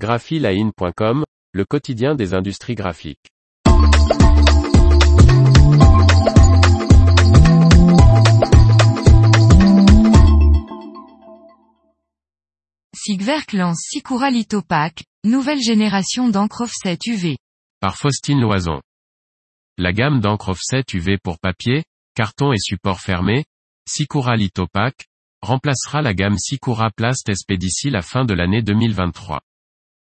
graphiline.com, le quotidien des industries graphiques. Sigwerk lance Sikura Lithopack, nouvelle génération d'encre offset UV. Par Faustine Loison. La gamme d'encre offset UV pour papier, carton et support fermé, Sikura Lithopack, remplacera la gamme Sikura Plast SP d'ici la fin de l'année 2023.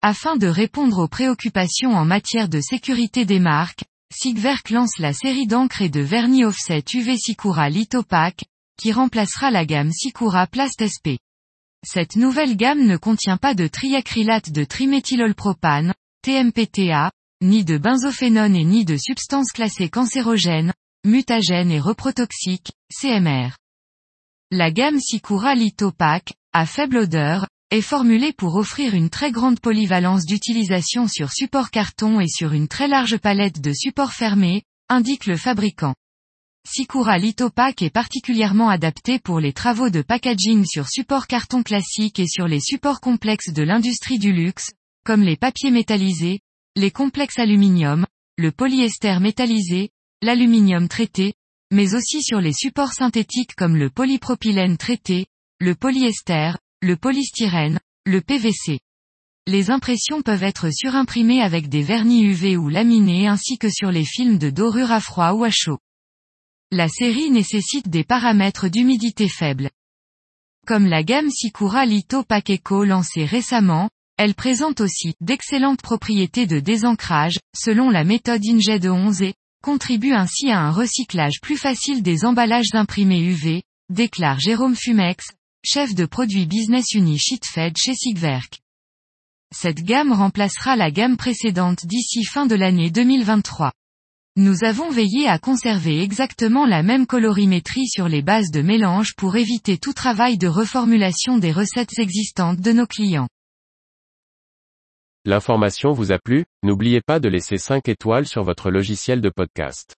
Afin de répondre aux préoccupations en matière de sécurité des marques, Sigwerk lance la série d'encre et de vernis offset UV Sikura Lithopack, qui remplacera la gamme Sikura Plast SP. Cette nouvelle gamme ne contient pas de triacrylate de triméthylolpropane, TMPTA, ni de benzophénone et ni de substances classées cancérogènes, mutagènes et reprotoxiques, CMR. La gamme Sikura Lithopack, à faible odeur, est formulée pour offrir une très grande polyvalence d'utilisation sur support carton et sur une très large palette de supports fermés, indique le fabricant. Sikura Lithopack est particulièrement adapté pour les travaux de packaging sur support carton classique et sur les supports complexes de l'industrie du luxe, comme les papiers métallisés, les complexes aluminium, le polyester métallisé, l'aluminium traité, mais aussi sur les supports synthétiques comme le polypropylène traité, le polyester, le polystyrène, le PVC. Les impressions peuvent être surimprimées avec des vernis UV ou laminés ainsi que sur les films de dorure à froid ou à chaud. La série nécessite des paramètres d'humidité faibles. Comme la gamme Sikura Litho Pack Eco lancée récemment, elle présente aussi d'excellentes propriétés de désancrage, selon la méthode InJet de 11 et contribue ainsi à un recyclage plus facile des emballages imprimés UV, déclare Jérôme Fumex, chef de produit Business Uni Sheetfed chez Sigwerk. Cette gamme remplacera la gamme précédente d'ici fin de l'année 2023. Nous avons veillé à conserver exactement la même colorimétrie sur les bases de mélange pour éviter tout travail de reformulation des recettes existantes de nos clients. L'information vous a plu, n'oubliez pas de laisser 5 étoiles sur votre logiciel de podcast.